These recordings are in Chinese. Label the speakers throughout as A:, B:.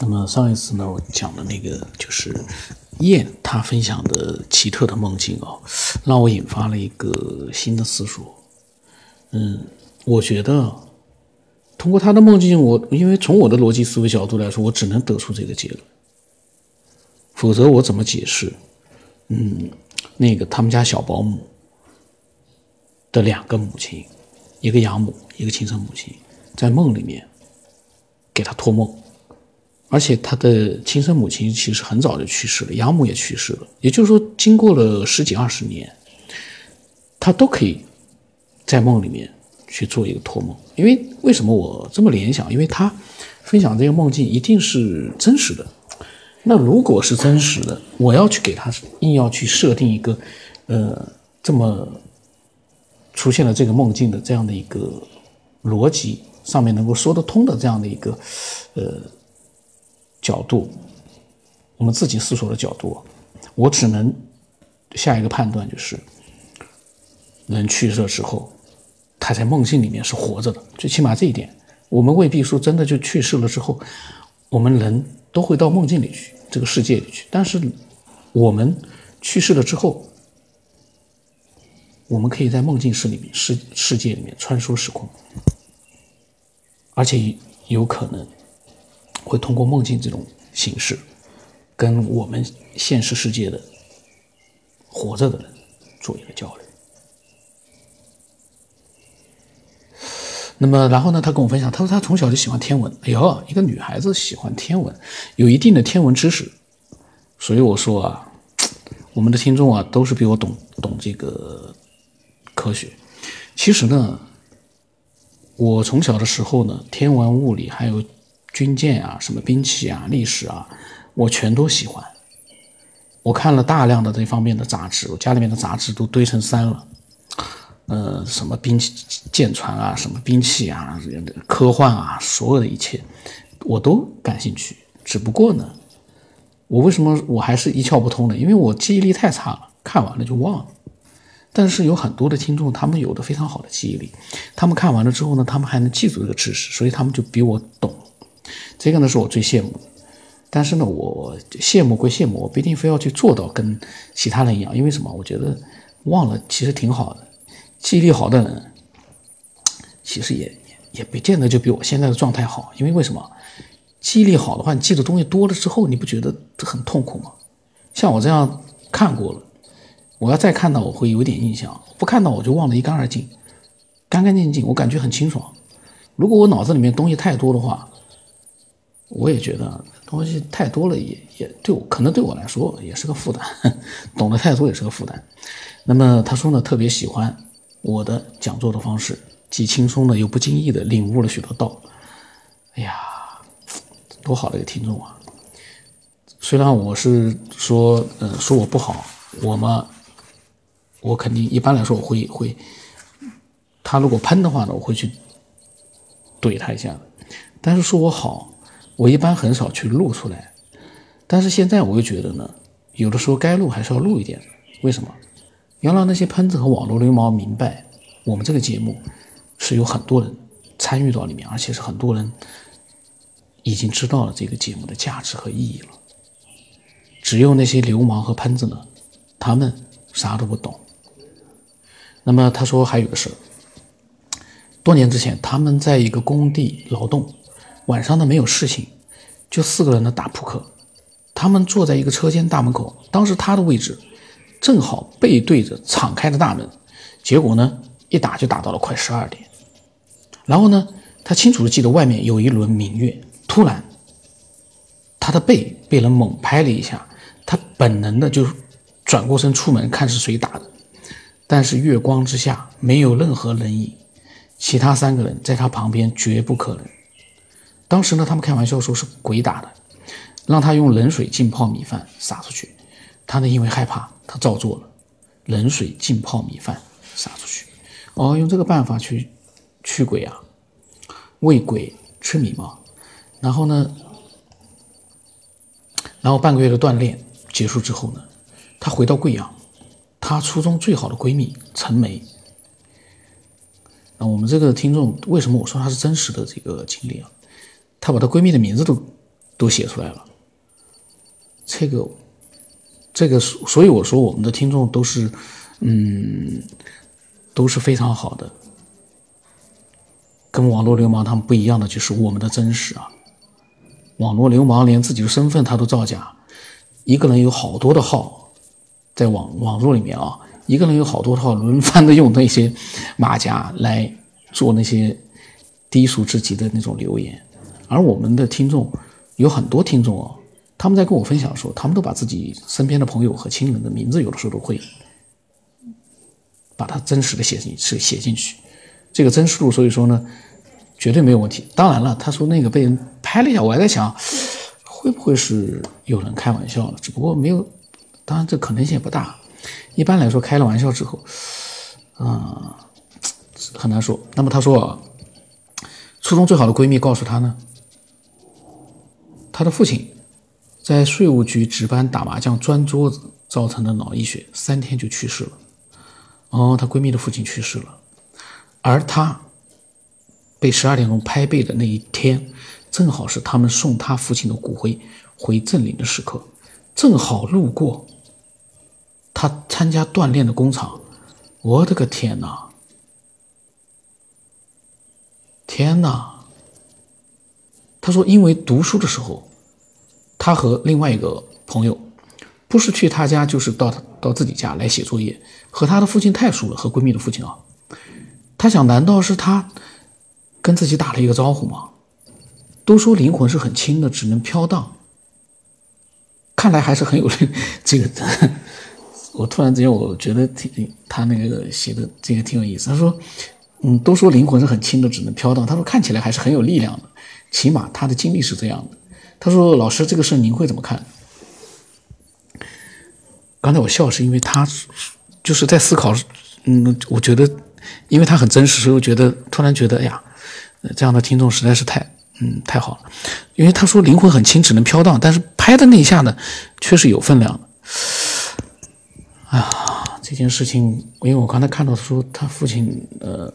A: 那么上一次呢，我讲的那个就是燕他分享的奇特的梦境啊，让我引发了一个新的思索。嗯，我觉得通过他的梦境，我因为从我的逻辑思维角度来说，我只能得出这个结论，否则我怎么解释？嗯，那个他们家小保姆的两个母亲，一个养母，一个亲生母亲，在梦里面给他托梦。而且他的亲生母亲其实很早就去世了，养母也去世了。也就是说，经过了十几二十年，他都可以在梦里面去做一个托梦。因为为什么我这么联想？因为他分享这个梦境一定是真实的。那如果是真实的，我要去给他硬要去设定一个，呃，这么出现了这个梦境的这样的一个逻辑上面能够说得通的这样的一个，呃。角度，我们自己思索的角度，我只能下一个判断就是，人去世之后，他在梦境里面是活着的，最起码这一点，我们未必说真的就去世了之后，我们人都会到梦境里去，这个世界里去。但是我们去世了之后，我们可以在梦境室里面世世界里面穿梭时空，而且有可能。会通过梦境这种形式，跟我们现实世界的活着的人做一个交流。那么，然后呢？他跟我分享，他说他从小就喜欢天文。哎呦，一个女孩子喜欢天文，有一定的天文知识。所以我说啊，我们的听众啊，都是比我懂懂这个科学。其实呢，我从小的时候呢，天文、物理还有。军舰啊，什么兵器啊，历史啊，我全都喜欢。我看了大量的这方面的杂志，我家里面的杂志都堆成山了。呃，什么兵器、舰船啊，什么兵器啊，科幻啊，所有的一切，我都感兴趣。只不过呢，我为什么我还是一窍不通呢？因为我记忆力太差了，看完了就忘了。但是有很多的听众，他们有的非常好的记忆力，他们看完了之后呢，他们还能记住这个知识，所以他们就比我懂。这个呢是我最羡慕的，但是呢，我羡慕归羡慕，我不一定非要去做到跟其他人一样，因为什么？我觉得忘了其实挺好的，记忆力好的人，其实也也不见得就比我现在的状态好，因为为什么？记忆力好的话，你记的东西多了之后，你不觉得很痛苦吗？像我这样看过了，我要再看到，我会有点印象；不看到，我就忘得一干二净，干干净净，我感觉很清爽。如果我脑子里面东西太多的话，我也觉得东西太多了，也也对我可能对我来说也是个负担，懂得太多也是个负担。那么他说呢，特别喜欢我的讲座的方式，既轻松的又不经意的领悟了许多道。哎呀，多好的一个听众啊！虽然我是说，呃，说我不好，我嘛，我肯定一般来说我会会，他如果喷的话呢，我会去怼他一下。但是说我好。我一般很少去录出来，但是现在我又觉得呢，有的时候该录还是要录一点。为什么？要让那些喷子和网络流氓明白，我们这个节目是有很多人参与到里面，而且是很多人已经知道了这个节目的价值和意义了。只有那些流氓和喷子呢，他们啥都不懂。那么他说还有个事，多年之前他们在一个工地劳动。晚上呢没有事情，就四个人呢打扑克。他们坐在一个车间大门口，当时他的位置正好背对着敞开的大门。结果呢一打就打到了快十二点。然后呢他清楚的记得外面有一轮明月。突然他的背被人猛拍了一下，他本能的就转过身出门看是谁打的。但是月光之下没有任何人影，其他三个人在他旁边绝不可能。当时呢，他们开玩笑说是鬼打的，让他用冷水浸泡米饭撒出去。他呢，因为害怕，他照做了，冷水浸泡米饭撒出去。哦，用这个办法去驱鬼啊，喂鬼吃米嘛。然后呢，然后半个月的锻炼结束之后呢，他回到贵阳，他初中最好的闺蜜陈梅。那我们这个听众为什么我说她是真实的这个经历啊？她把她闺蜜的名字都都写出来了。这个，这个，所以我说我们的听众都是，嗯，都是非常好的。跟网络流氓他们不一样的就是我们的真实啊。网络流氓连自己的身份他都造假，一个人有好多的号，在网网络里面啊，一个人有好多号，轮番的用那些马甲来做那些低俗之极的那种留言，而我们的听众有很多听众哦，他们在跟我分享的时候，他们都把自己身边的朋友和亲人的名字，有的时候都会把它真实的写进是写进去，这个真实度，所以说呢。绝对没有问题。当然了，他说那个被人拍了一下，我还在想，会不会是有人开玩笑了？只不过没有，当然这可能性也不大。一般来说，开了玩笑之后，啊，很难说。那么他说，初中最好的闺蜜告诉他呢，他的父亲在税务局值班打麻将钻桌子造成的脑溢血，三天就去世了。哦，她闺蜜的父亲去世了，而她。被十二点钟拍背的那一天，正好是他们送他父亲的骨灰回镇陵的时刻，正好路过他参加锻炼的工厂。我的个天哪！天哪！他说，因为读书的时候，他和另外一个朋友，不是去他家，就是到到自己家来写作业，和他的父亲太熟了，和闺蜜的父亲啊。他想，难道是他？跟自己打了一个招呼吗，都说灵魂是很轻的，只能飘荡。看来还是很有 这个。我突然之间我觉得挺他那个写的这个挺有意思。他说，嗯，都说灵魂是很轻的，只能飘荡。他说看起来还是很有力量的，起码他的经历是这样的。他说，老师这个事您会怎么看？刚才我笑是因为他就是在思考，嗯，我觉得因为他很真实，所以我觉得突然觉得，哎呀。这样的听众实在是太，嗯，太好了，因为他说灵魂很轻，只能飘荡，但是拍的那一下呢，确实有分量啊。这件事情，因为我刚才看到说他父亲，呃，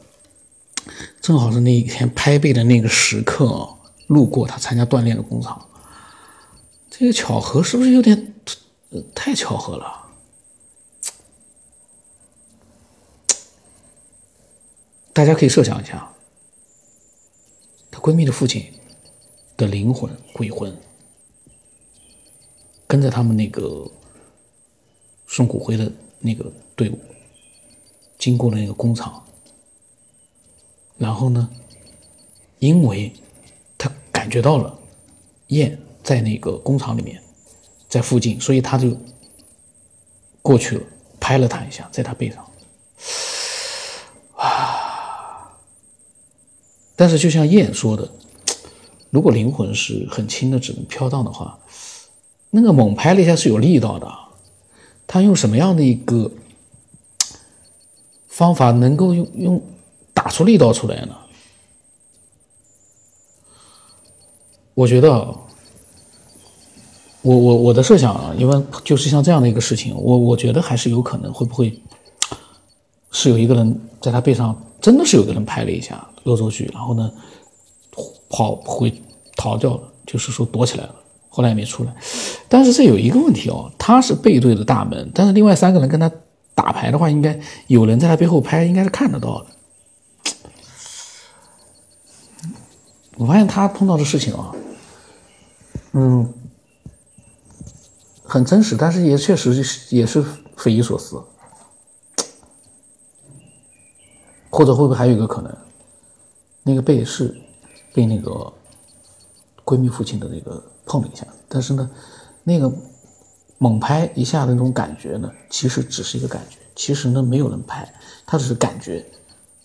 A: 正好是那一天拍背的那个时刻，路过他参加锻炼的工厂，这个巧合是不是有点太巧合了？大家可以设想一下。她闺蜜的父亲的灵魂、鬼魂跟着他们那个送骨灰的那个队伍，经过了那个工厂，然后呢，因为感觉到了燕在那个工厂里面，在附近，所以他就过去了，拍了他一下，在他背上。啊但是，就像燕说的，如果灵魂是很轻的，只能飘荡的话，那个猛拍了一下是有力道的。他用什么样的一个方法能够用用打出力道出来呢？我觉得，我我我的设想啊，因为就是像这样的一个事情，我我觉得还是有可能，会不会是有一个人在他背上，真的是有个人拍了一下。恶作剧，然后呢，跑回逃掉了，就是说躲起来了，后来也没出来。但是这有一个问题哦，他是背对着大门，但是另外三个人跟他打牌的话，应该有人在他背后拍，应该是看得到的。我发现他碰到的事情啊，嗯，很真实，但是也确实也是匪夷所思。或者会不会还有一个可能？那个背是被那个闺蜜父亲的那个碰了一下，但是呢，那个猛拍一下的那种感觉呢，其实只是一个感觉，其实呢没有人拍，他只是感觉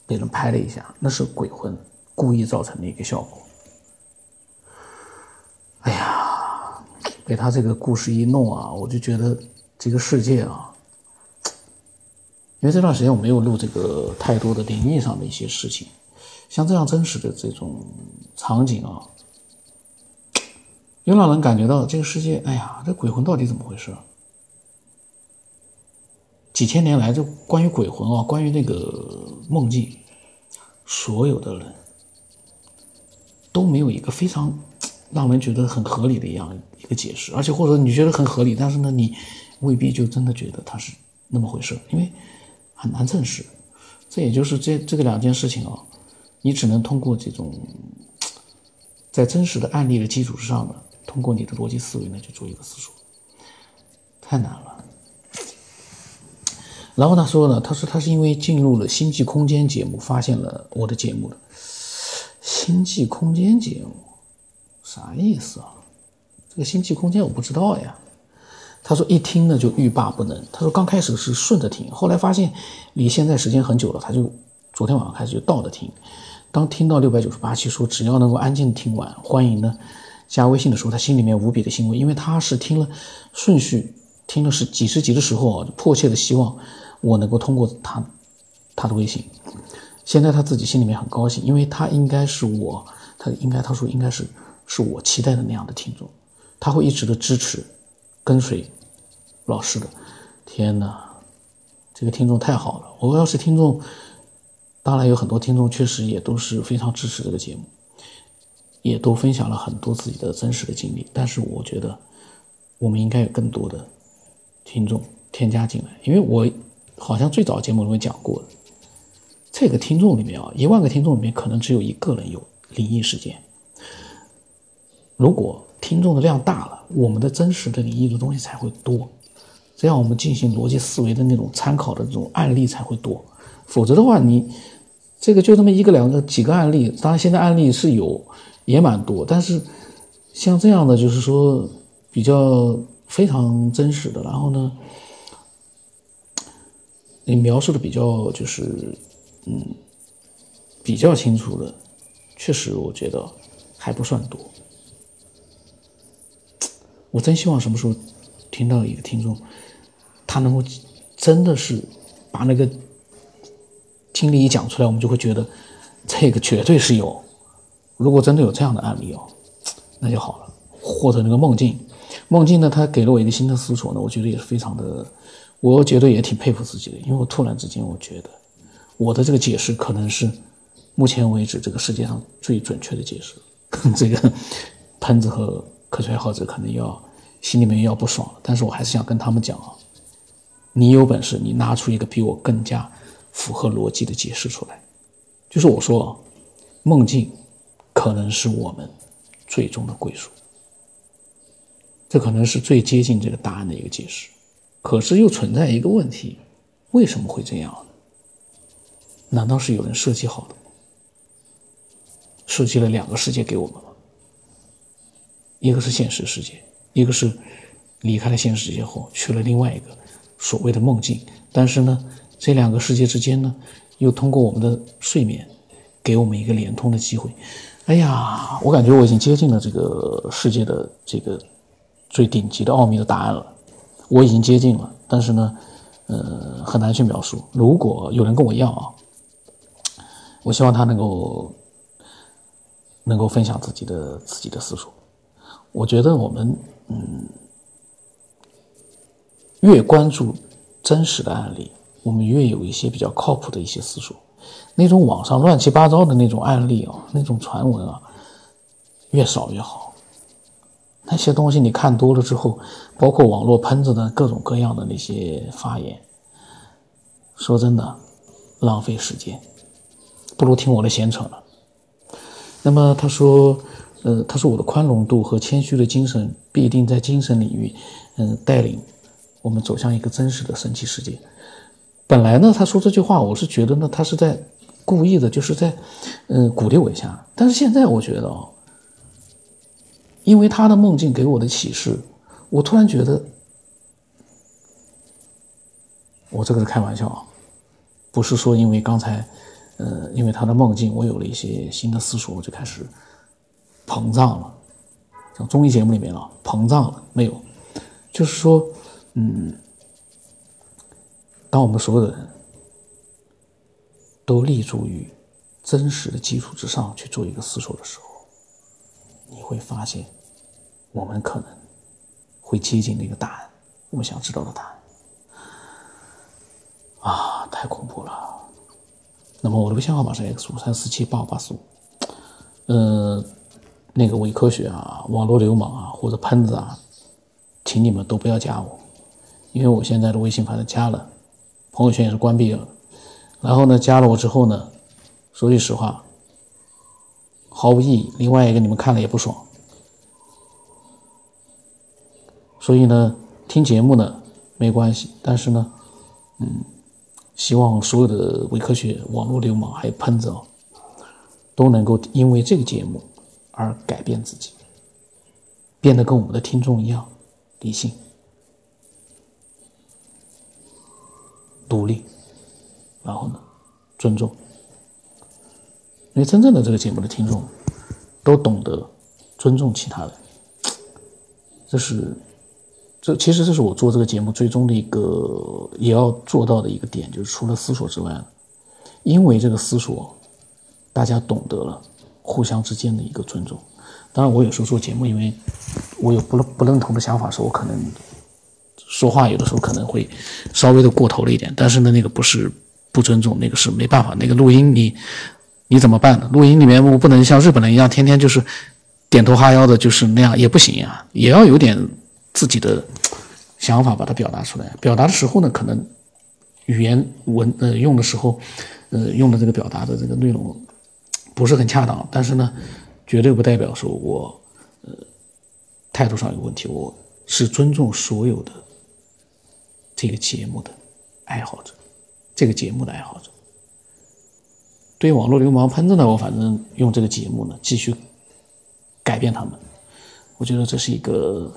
A: 被人拍了一下，那是鬼魂故意造成的一个效果。哎呀，被他这个故事一弄啊，我就觉得这个世界啊，因为这段时间我没有录这个太多的灵异上的一些事情。像这样真实的这种场景啊，又让人感觉到这个世界，哎呀，这鬼魂到底怎么回事？几千年来，这关于鬼魂啊，关于那个梦境，所有的人都没有一个非常让人觉得很合理的一样一个解释，而且或者你觉得很合理，但是呢，你未必就真的觉得它是那么回事，因为很难证实。这也就是这这个两件事情啊，你只能通过这种在真实的案例的基础之上呢，通过你的逻辑思维呢去做一个思索，太难了。然后他说呢，他说他是因为进入了星际空间节目，发现了我的节目的。星际空间节目啥意思啊？这个星际空间我不知道呀。他说一听呢就欲罢不能。他说刚开始是顺着听，后来发现离现在时间很久了，他就昨天晚上开始就倒着听。当听到六百九十八期说只要能够安静听完，欢迎呢加微信的时候，他心里面无比的欣慰，因为他是听了顺序听了是几十集的时候啊，迫切的希望我能够通过他他的微信。现在他自己心里面很高兴，因为他应该是我，他应该他说应该是是我期待的那样的听众，他会一直的支持，跟随老师的。天哪，这个听众太好了！我要是听众，当然有很多听众确实也都是非常支持这个节目，也都分享了很多自己的真实的经历。但是我觉得我们应该有更多的听众添加进来，因为我好像最早节目里面讲过。这个听众里面啊，一万个听众里面可能只有一个人有灵异事件。如果听众的量大了，我们的真实的灵异的东西才会多，这样我们进行逻辑思维的那种参考的这种案例才会多。否则的话，你这个就这么一个两个几个案例，当然现在案例是有也蛮多，但是像这样的就是说比较非常真实的，然后呢，你描述的比较就是。嗯，比较清楚的，确实我觉得还不算多。我真希望什么时候听到一个听众，他能够真的是把那个经历一讲出来，我们就会觉得这个绝对是有。如果真的有这样的案例哦，那就好了。或者那个梦境，梦境呢，他给了我一个新的思索呢，我觉得也是非常的，我觉得也挺佩服自己的，因为我突然之间我觉得。我的这个解释可能是目前为止这个世界上最准确的解释。这个喷子和科学爱好者可能要心里面要不爽，但是我还是想跟他们讲啊，你有本事，你拿出一个比我更加符合逻辑的解释出来。就是我说，梦境可能是我们最终的归属，这可能是最接近这个答案的一个解释。可是又存在一个问题，为什么会这样呢？难道是有人设计好的？设计了两个世界给我们？一个是现实世界，一个是离开了现实世界后去了另外一个所谓的梦境。但是呢，这两个世界之间呢，又通过我们的睡眠给我们一个连通的机会。哎呀，我感觉我已经接近了这个世界的这个最顶级的奥秘的答案了。我已经接近了，但是呢，呃，很难去描述。如果有人跟我一样啊。我希望他能够能够分享自己的自己的思索。我觉得我们嗯，越关注真实的案例，我们越有一些比较靠谱的一些思索。那种网上乱七八糟的那种案例啊，那种传闻啊，越少越好。那些东西你看多了之后，包括网络喷子的各种各样的那些发言，说真的，浪费时间。不如听我的闲扯了。那么他说，呃，他说我的宽容度和谦虚的精神必定在精神领域，嗯，带领我们走向一个真实的神奇世界。本来呢，他说这句话，我是觉得呢，他是在故意的，就是在，嗯，鼓励我一下。但是现在我觉得哦，因为他的梦境给我的启示，我突然觉得，我这个是开玩笑啊，不是说因为刚才。呃，因为他的梦境，我有了一些新的思索，我就开始膨胀了。像综艺节目里面啊，膨胀了没有？就是说，嗯，当我们所有的人都立足于真实的基础之上去做一个思索的时候，你会发现，我们可能会接近那个答案，我们想知道的答案。啊，太恐怖了！那么我的微信号码是 x 五三四七八五八四五，呃，那个伪科学啊、网络流氓啊或者喷子啊，请你们都不要加我，因为我现在的微信反正加了，朋友圈也是关闭了。然后呢，加了我之后呢，说句实话，毫无意义。另外一个，你们看了也不爽。所以呢，听节目呢没关系，但是呢，嗯，希望所有的伪科学、网络流氓还有喷子哦，都能够因为这个节目。而改变自己，变得跟我们的听众一样理性、独立，然后呢，尊重。因为真正的这个节目的听众都懂得尊重其他人，这是这其实这是我做这个节目最终的一个也要做到的一个点，就是除了思索之外，因为这个思索，大家懂得了。互相之间的一个尊重。当然，我有时候做节目，因为我有不不认同的想法时候，我可能说话有的时候可能会稍微的过头了一点。但是呢，那个不是不尊重，那个是没办法。那个录音你你怎么办呢？录音里面我不能像日本人一样天天就是点头哈腰的，就是那样也不行呀，也要有点自己的想法把它表达出来。表达的时候呢，可能语言文呃用的时候，呃用的这个表达的这个内容。不是很恰当，但是呢，绝对不代表说我，呃，态度上有问题。我是尊重所有的这个节目的爱好者，这个节目的爱好者。对网络流氓喷子呢，我反正用这个节目呢，继续改变他们。我觉得这是一个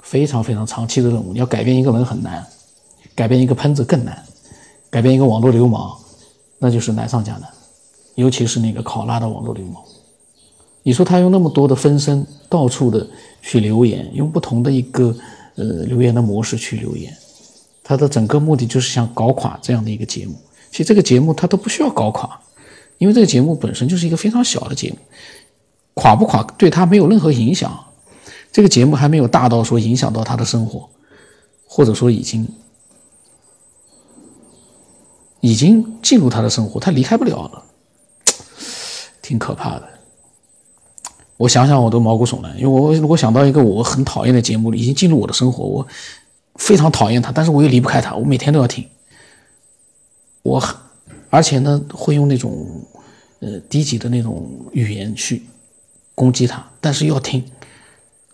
A: 非常非常长期的任务。你要改变一个人很难，改变一个喷子更难，改变一个网络流氓，那就是难上加难。尤其是那个考拉的网络流氓，你说他用那么多的分身，到处的去留言，用不同的一个呃留言的模式去留言，他的整个目的就是想搞垮这样的一个节目。其实这个节目他都不需要搞垮，因为这个节目本身就是一个非常小的节目，垮不垮对他没有任何影响。这个节目还没有大到说影响到他的生活，或者说已经已经进入他的生活，他离开不了了。挺可怕的，我想想我都毛骨悚然。因为我如果想到一个我很讨厌的节目，已经进入我的生活，我非常讨厌它，但是我又离不开它，我每天都要听。我很，而且呢，会用那种呃低级的那种语言去攻击他，但是要听，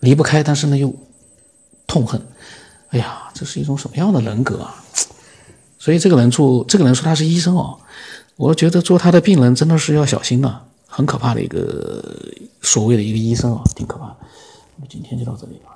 A: 离不开，但是呢又痛恨。哎呀，这是一种什么样的人格啊？所以这个人做，这个人说他是医生哦，我觉得做他的病人真的是要小心的。很可怕的一个所谓的一个医生啊，挺可怕的。那么今天就到这里吧。